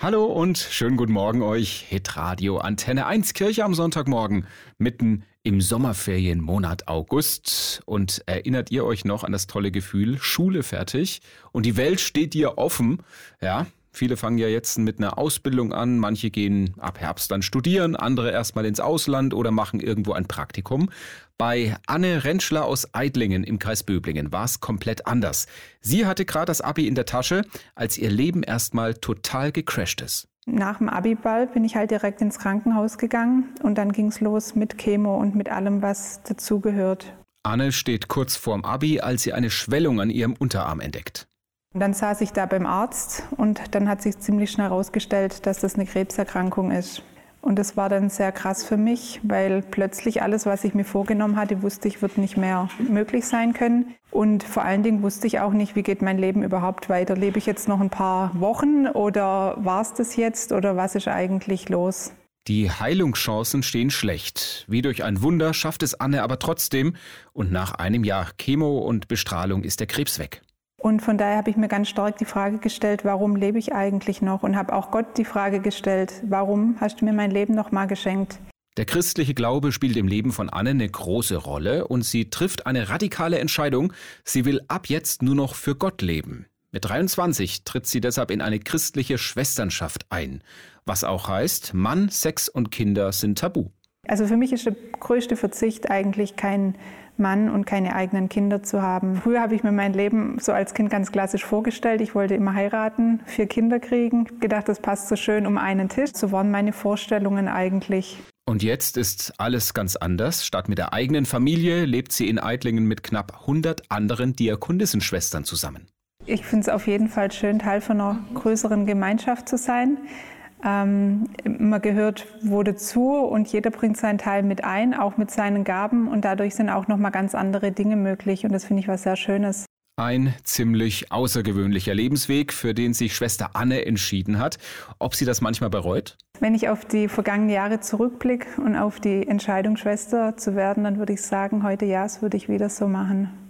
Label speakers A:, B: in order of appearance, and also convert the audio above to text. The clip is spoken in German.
A: Hallo und schönen guten Morgen euch. Hitradio Antenne 1 Kirche am Sonntagmorgen mitten im Sommerferienmonat August. Und erinnert ihr euch noch an das tolle Gefühl, Schule fertig und die Welt steht dir offen? Ja, Viele fangen ja jetzt mit einer Ausbildung an, manche gehen ab Herbst dann studieren, andere erstmal ins Ausland oder machen irgendwo ein Praktikum. Bei Anne Rentschler aus Eidlingen im Kreis Böblingen war es komplett anders. Sie hatte gerade das Abi in der Tasche, als ihr Leben erstmal total gecrashed ist.
B: Nach dem Abiball bin ich halt direkt ins Krankenhaus gegangen und dann ging es los mit Chemo und mit allem, was dazugehört.
A: Anne steht kurz vorm Abi, als sie eine Schwellung an ihrem Unterarm entdeckt.
B: Und dann saß ich da beim Arzt und dann hat sich ziemlich schnell herausgestellt, dass das eine Krebserkrankung ist. Und das war dann sehr krass für mich, weil plötzlich alles, was ich mir vorgenommen hatte, wusste ich, wird nicht mehr möglich sein können. Und vor allen Dingen wusste ich auch nicht, wie geht mein Leben überhaupt weiter. Lebe ich jetzt noch ein paar Wochen oder war es das jetzt oder was ist eigentlich los?
A: Die Heilungschancen stehen schlecht. Wie durch ein Wunder schafft es Anne aber trotzdem und nach einem Jahr Chemo und Bestrahlung ist der Krebs weg.
B: Und von daher habe ich mir ganz stark die Frage gestellt, warum lebe ich eigentlich noch? Und habe auch Gott die Frage gestellt, warum hast du mir mein Leben noch mal geschenkt?
A: Der christliche Glaube spielt im Leben von Anne eine große Rolle und sie trifft eine radikale Entscheidung. Sie will ab jetzt nur noch für Gott leben. Mit 23 tritt sie deshalb in eine christliche Schwesternschaft ein, was auch heißt, Mann, Sex und Kinder sind tabu.
B: Also für mich ist der größte Verzicht eigentlich kein Mann und keine eigenen Kinder zu haben. Früher habe ich mir mein Leben so als Kind ganz klassisch vorgestellt. Ich wollte immer heiraten, vier Kinder kriegen, gedacht, das passt so schön um einen Tisch. So waren meine Vorstellungen eigentlich.
A: Und jetzt ist alles ganz anders. Statt mit der eigenen Familie lebt sie in Eitlingen mit knapp 100 anderen Diakonissenschwestern zusammen.
B: Ich finde es auf jeden Fall schön, Teil von einer größeren Gemeinschaft zu sein. Ähm, man gehört wo dazu und jeder bringt seinen Teil mit ein, auch mit seinen Gaben und dadurch sind auch noch mal ganz andere Dinge möglich und das finde ich was sehr Schönes.
A: Ein ziemlich außergewöhnlicher Lebensweg, für den sich Schwester Anne entschieden hat. Ob sie das manchmal bereut?
B: Wenn ich auf die vergangenen Jahre zurückblicke und auf die Entscheidung, Schwester zu werden, dann würde ich sagen, heute ja, das würde ich wieder so machen.